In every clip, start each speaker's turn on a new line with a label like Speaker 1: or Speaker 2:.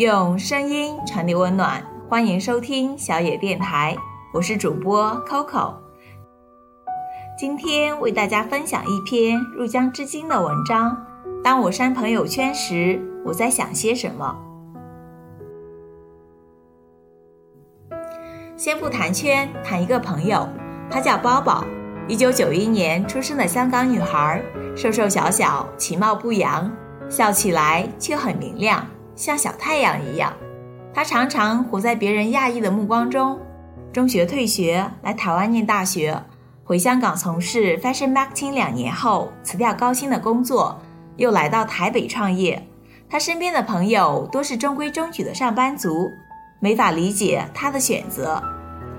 Speaker 1: 用声音传递温暖，欢迎收听小野电台，我是主播 Coco。今天为大家分享一篇入江之鲸的文章。当我删朋友圈时，我在想些什么？先不谈圈，谈一个朋友，她叫包包，一九九一年出生的香港女孩，瘦瘦小小，其貌不扬，笑起来却很明亮，像小太阳一样。他常常活在别人讶异的目光中。中学退学，来台湾念大学，回香港从事 fashion marketing 两年后，辞掉高薪的工作，又来到台北创业。他身边的朋友多是中规中矩的上班族。没法理解他的选择。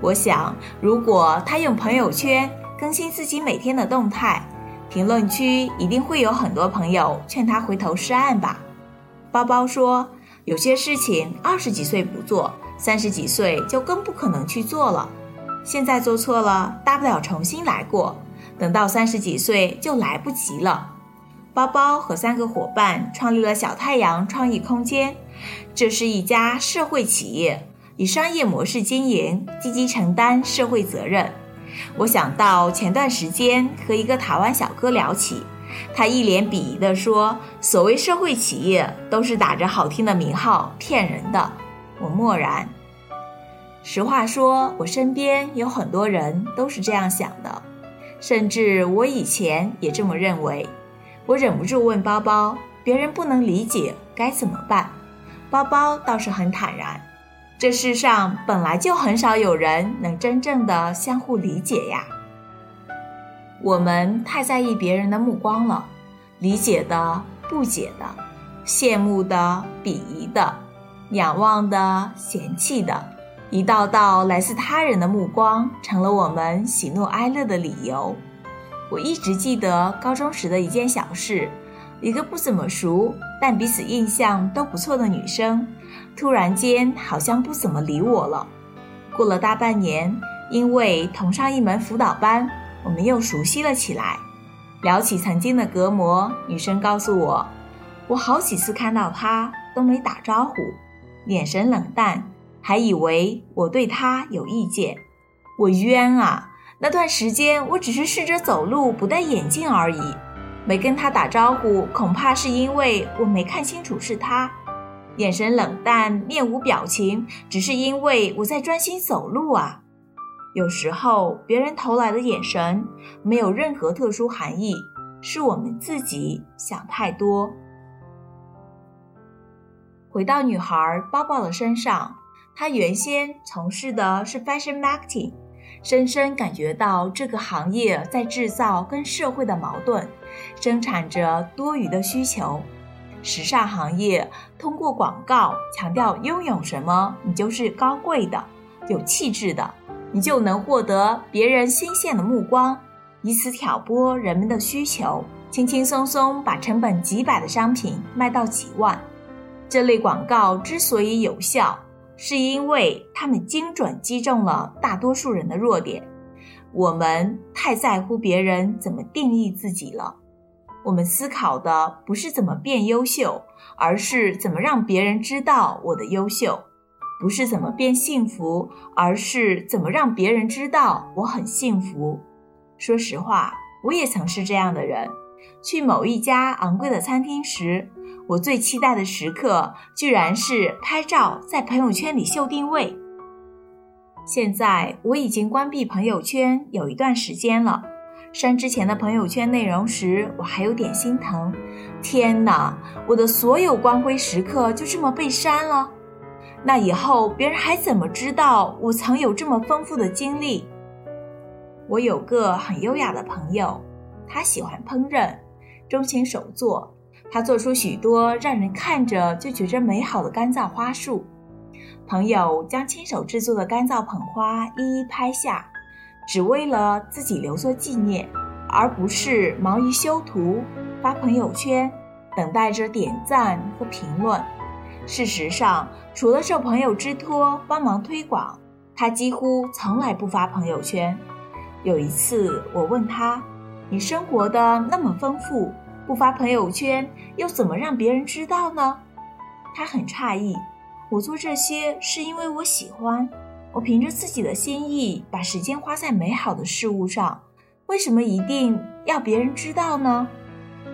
Speaker 1: 我想，如果他用朋友圈更新自己每天的动态，评论区一定会有很多朋友劝他回头是岸吧。包包说，有些事情二十几岁不做，三十几岁就更不可能去做了。现在做错了，大不了重新来过，等到三十几岁就来不及了。包包和三个伙伴创立了小太阳创意空间。这是一家社会企业，以商业模式经营，积极承担社会责任。我想到前段时间和一个台湾小哥聊起，他一脸鄙夷地说：“所谓社会企业，都是打着好听的名号骗人的。”我默然。实话说，我身边有很多人都是这样想的，甚至我以前也这么认为。我忍不住问包包：“别人不能理解该怎么办？”包包倒是很坦然，这世上本来就很少有人能真正的相互理解呀。我们太在意别人的目光了，理解的、不解的、羡慕的、鄙夷的、仰望的、嫌弃的，一道道来自他人的目光，成了我们喜怒哀乐的理由。我一直记得高中时的一件小事。一个不怎么熟，但彼此印象都不错的女生，突然间好像不怎么理我了。过了大半年，因为同上一门辅导班，我们又熟悉了起来。聊起曾经的隔膜，女生告诉我，我好几次看到她都没打招呼，眼神冷淡，还以为我对她有意见。我冤啊！那段时间我只是试着走路不戴眼镜而已。没跟他打招呼，恐怕是因为我没看清楚是他，眼神冷淡，面无表情，只是因为我在专心走路啊。有时候别人投来的眼神没有任何特殊含义，是我们自己想太多。回到女孩包包的身上，她原先从事的是 fashion marketing。深深感觉到这个行业在制造跟社会的矛盾，生产着多余的需求。时尚行业通过广告强调拥有什么，你就是高贵的、有气质的，你就能获得别人新鲜的目光，以此挑拨人们的需求，轻轻松松把成本几百的商品卖到几万。这类广告之所以有效。是因为他们精准击中了大多数人的弱点。我们太在乎别人怎么定义自己了。我们思考的不是怎么变优秀，而是怎么让别人知道我的优秀；不是怎么变幸福，而是怎么让别人知道我很幸福。说实话，我也曾是这样的人。去某一家昂贵的餐厅时。我最期待的时刻，居然是拍照在朋友圈里秀定位。现在我已经关闭朋友圈有一段时间了，删之前的朋友圈内容时，我还有点心疼。天哪，我的所有光辉时刻就这么被删了？那以后别人还怎么知道我曾有这么丰富的经历？我有个很优雅的朋友，他喜欢烹饪，钟情手作。他做出许多让人看着就觉着美好的干燥花束，朋友将亲手制作的干燥捧花一一拍下，只为了自己留作纪念，而不是忙于修图发朋友圈，等待着点赞和评论。事实上，除了受朋友之托帮忙推广，他几乎从来不发朋友圈。有一次，我问他：“你生活的那么丰富？”不发朋友圈，又怎么让别人知道呢？他很诧异，我做这些是因为我喜欢，我凭着自己的心意把时间花在美好的事物上，为什么一定要别人知道呢？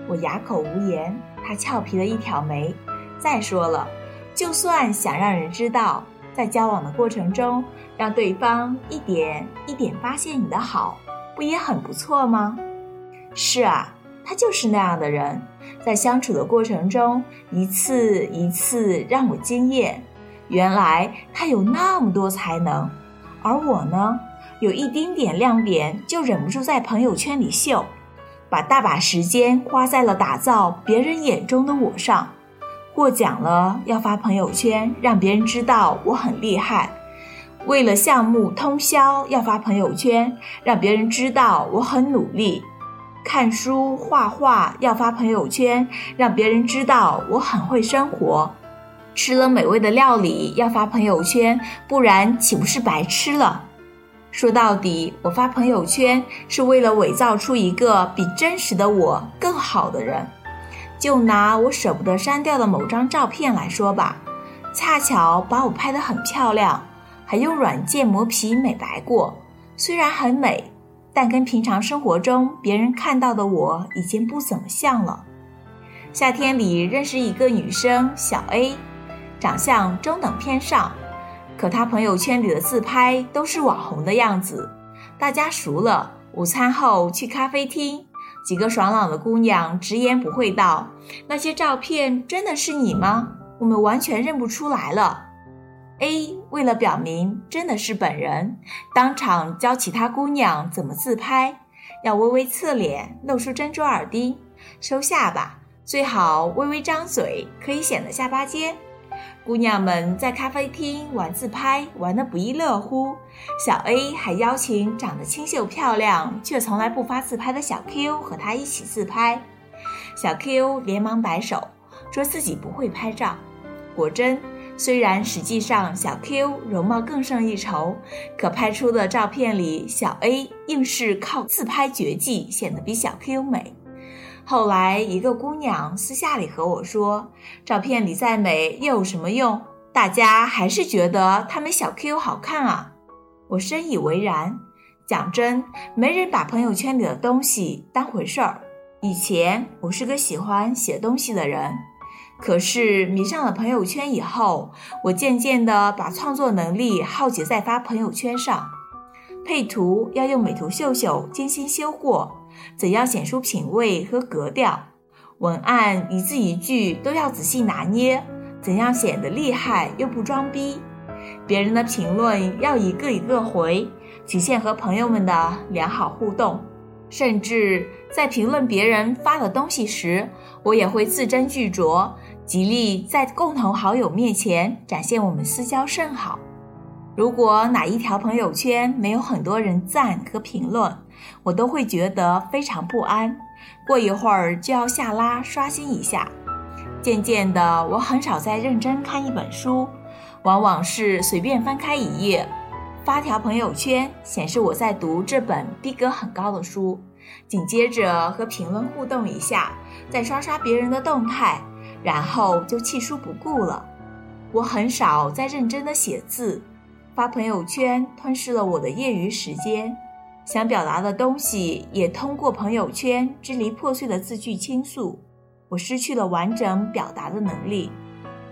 Speaker 1: 我哑口无言。他俏皮了一挑眉。再说了，就算想让人知道，在交往的过程中，让对方一点一点发现你的好，不也很不错吗？是啊，他就是那样的人，在相处的过程中，一次一次让我惊艳。原来他有那么多才能，而我呢，有一丁点亮点就忍不住在朋友圈里秀，把大把时间花在了打造别人眼中的我上。过奖了要发朋友圈，让别人知道我很厉害；为了项目通宵要发朋友圈，让别人知道我很努力；看书画画要发朋友圈，让别人知道我很会生活。吃了美味的料理要发朋友圈，不然岂不是白吃了？说到底，我发朋友圈是为了伪造出一个比真实的我更好的人。就拿我舍不得删掉的某张照片来说吧，恰巧把我拍得很漂亮，还用软件磨皮美白过。虽然很美，但跟平常生活中别人看到的我已经不怎么像了。夏天里认识一个女生小 A。长相中等偏上，可她朋友圈里的自拍都是网红的样子。大家熟了，午餐后去咖啡厅，几个爽朗的姑娘直言不讳道：“那些照片真的是你吗？我们完全认不出来了。”A 为了表明真的是本人，当场教其他姑娘怎么自拍：要微微侧脸，露出珍珠耳钉，收下巴，最好微微张嘴，可以显得下巴尖。姑娘们在咖啡厅玩自拍，玩得不亦乐乎。小 A 还邀请长得清秀漂亮却从来不发自拍的小 Q 和她一起自拍。小 Q 连忙摆手，说自己不会拍照。果真，虽然实际上小 Q 容貌更胜一筹，可拍出的照片里，小 A 硬是靠自拍绝技显得比小 Q 美。后来，一个姑娘私下里和我说：“照片里再美又有什么用？大家还是觉得他们小 Q 好看啊。”我深以为然。讲真，没人把朋友圈里的东西当回事儿。以前我是个喜欢写东西的人，可是迷上了朋友圈以后，我渐渐地把创作能力耗竭在发朋友圈上。配图要用美图秀秀精心修过。怎样显出品味和格调？文案一字一句都要仔细拿捏。怎样显得厉害又不装逼？别人的评论要一个一个回，体现和朋友们的良好互动。甚至在评论别人发的东西时，我也会字斟句酌，极力在共同好友面前展现我们私交甚好。如果哪一条朋友圈没有很多人赞和评论，我都会觉得非常不安。过一会儿就要下拉刷新一下。渐渐的，我很少再认真看一本书，往往是随便翻开一页，发条朋友圈显示我在读这本逼格很高的书，紧接着和评论互动一下，再刷刷别人的动态，然后就弃书不顾了。我很少再认真的写字。发朋友圈吞噬了我的业余时间，想表达的东西也通过朋友圈支离破碎的字句倾诉，我失去了完整表达的能力。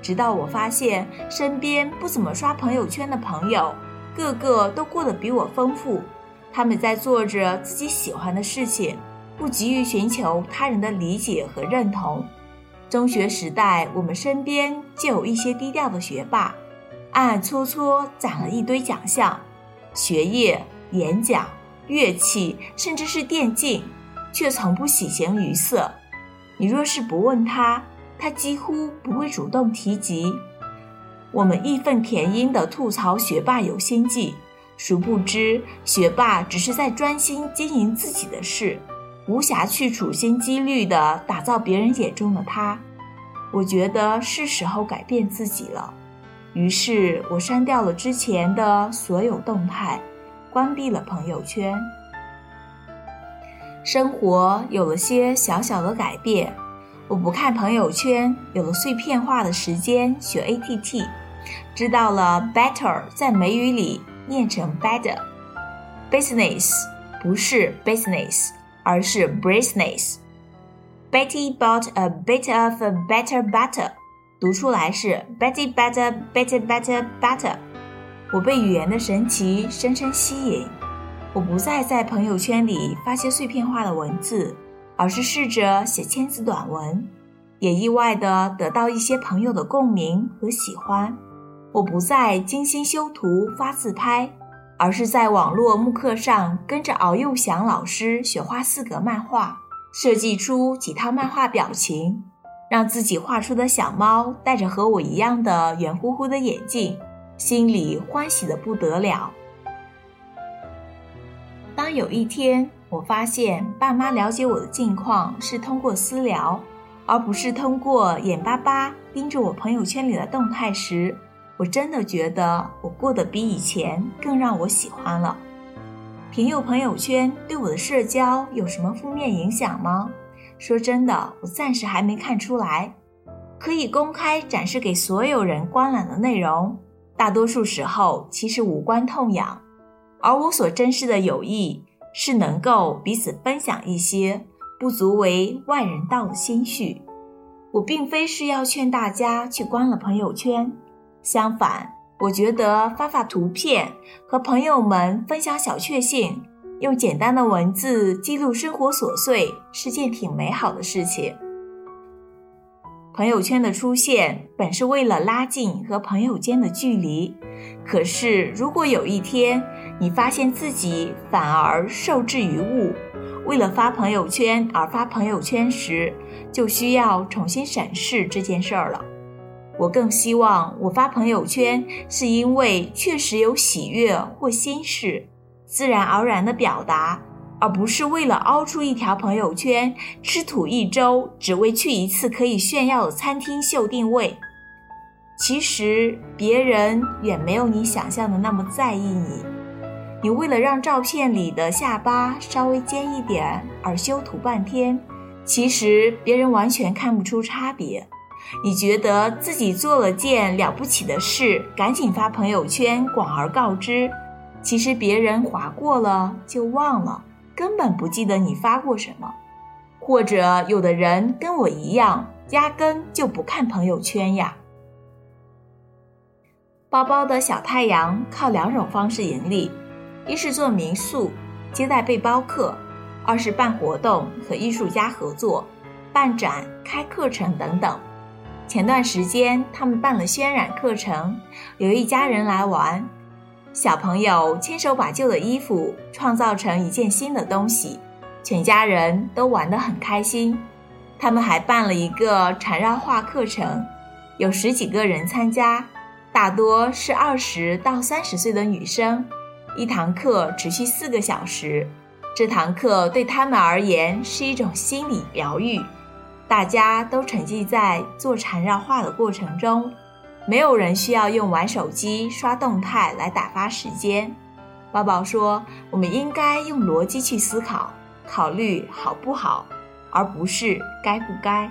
Speaker 1: 直到我发现身边不怎么刷朋友圈的朋友，个个都过得比我丰富，他们在做着自己喜欢的事情，不急于寻求他人的理解和认同。中学时代，我们身边就有一些低调的学霸。暗暗搓搓攒了一堆奖项，学业、演讲、乐器，甚至是电竞，却从不喜形于色。你若是不问他，他几乎不会主动提及。我们义愤填膺地吐槽学霸有心计，殊不知学霸只是在专心经营自己的事，无暇去处心积虑地打造别人眼中的他。我觉得是时候改变自己了。于是我删掉了之前的所有动态，关闭了朋友圈。生活有了些小小的改变，我不看朋友圈，有了碎片化的时间学 ATT，知道了 better 在美语里念成 better，business 不是 business，而是 business。Betty bought a bit of a better butter，读出来是 Betty better better better butter。我被语言的神奇深深吸引，我不再在朋友圈里发些碎片化的文字，而是试着写千字短文，也意外地得到一些朋友的共鸣和喜欢。我不再精心修图发自拍，而是在网络慕课上跟着敖幼祥老师学画四格漫画。设计出几套漫画表情，让自己画出的小猫戴着和我一样的圆乎乎的眼镜，心里欢喜的不得了。当有一天我发现爸妈了解我的近况是通过私聊，而不是通过眼巴巴盯着我朋友圈里的动态时，我真的觉得我过得比以前更让我喜欢了。朋友朋友圈对我的社交有什么负面影响吗？说真的，我暂时还没看出来。可以公开展示给所有人观览的内容，大多数时候其实无关痛痒。而我所珍视的友谊，是能够彼此分享一些不足为外人道的心绪。我并非是要劝大家去关了朋友圈，相反。我觉得发发图片和朋友们分享小确幸，用简单的文字记录生活琐碎是件挺美好的事情。朋友圈的出现本是为了拉近和朋友间的距离，可是如果有一天你发现自己反而受制于物，为了发朋友圈而发朋友圈时，就需要重新审视这件事儿了。我更希望我发朋友圈，是因为确实有喜悦或心事，自然而然的表达，而不是为了凹出一条朋友圈，吃土一周，只为去一次可以炫耀的餐厅秀定位。其实别人远没有你想象的那么在意你，你为了让照片里的下巴稍微尖一点而修图半天，其实别人完全看不出差别。你觉得自己做了件了不起的事，赶紧发朋友圈广而告之。其实别人划过了就忘了，根本不记得你发过什么。或者有的人跟我一样，压根就不看朋友圈呀。包包的小太阳靠两种方式盈利：一是做民宿，接待背包客；二是办活动和艺术家合作，办展、开课程等等。前段时间，他们办了渲染课程，有一家人来玩，小朋友亲手把旧的衣服创造成一件新的东西，全家人都玩得很开心。他们还办了一个缠绕画课程，有十几个人参加，大多是二十到三十岁的女生，一堂课持续四个小时。这堂课对他们而言是一种心理疗愈。大家都沉浸在做缠绕画的过程中，没有人需要用玩手机刷动态来打发时间。宝宝说：“我们应该用逻辑去思考，考虑好不好，而不是该不该。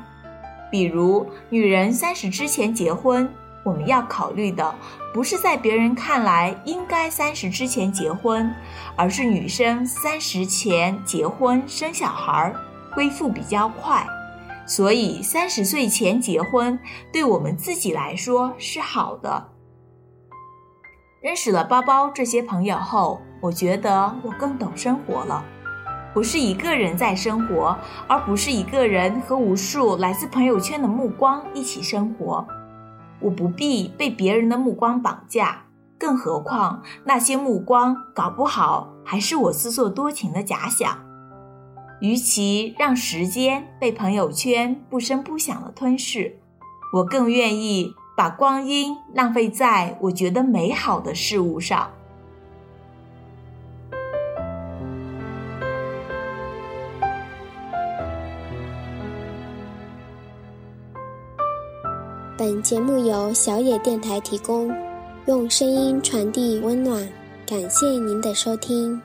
Speaker 1: 比如，女人三十之前结婚，我们要考虑的不是在别人看来应该三十之前结婚，而是女生三十前结婚生小孩，恢复比较快。”所以，三十岁前结婚对我们自己来说是好的。认识了包包这些朋友后，我觉得我更懂生活了。不是一个人在生活，而不是一个人和无数来自朋友圈的目光一起生活。我不必被别人的目光绑架，更何况那些目光搞不好还是我自作多情的假想。与其让时间被朋友圈不声不响的吞噬，我更愿意把光阴浪费在我觉得美好的事物上。
Speaker 2: 本节目由小野电台提供，用声音传递温暖，感谢您的收听。